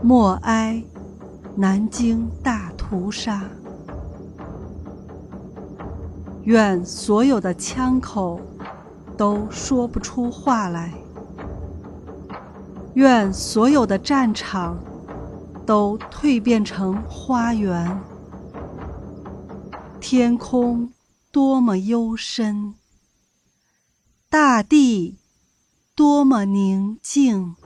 默哀南京大屠杀。愿所有的枪口都说不出话来。愿所有的战场都蜕变成花园。天空多么幽深大地多么宁静。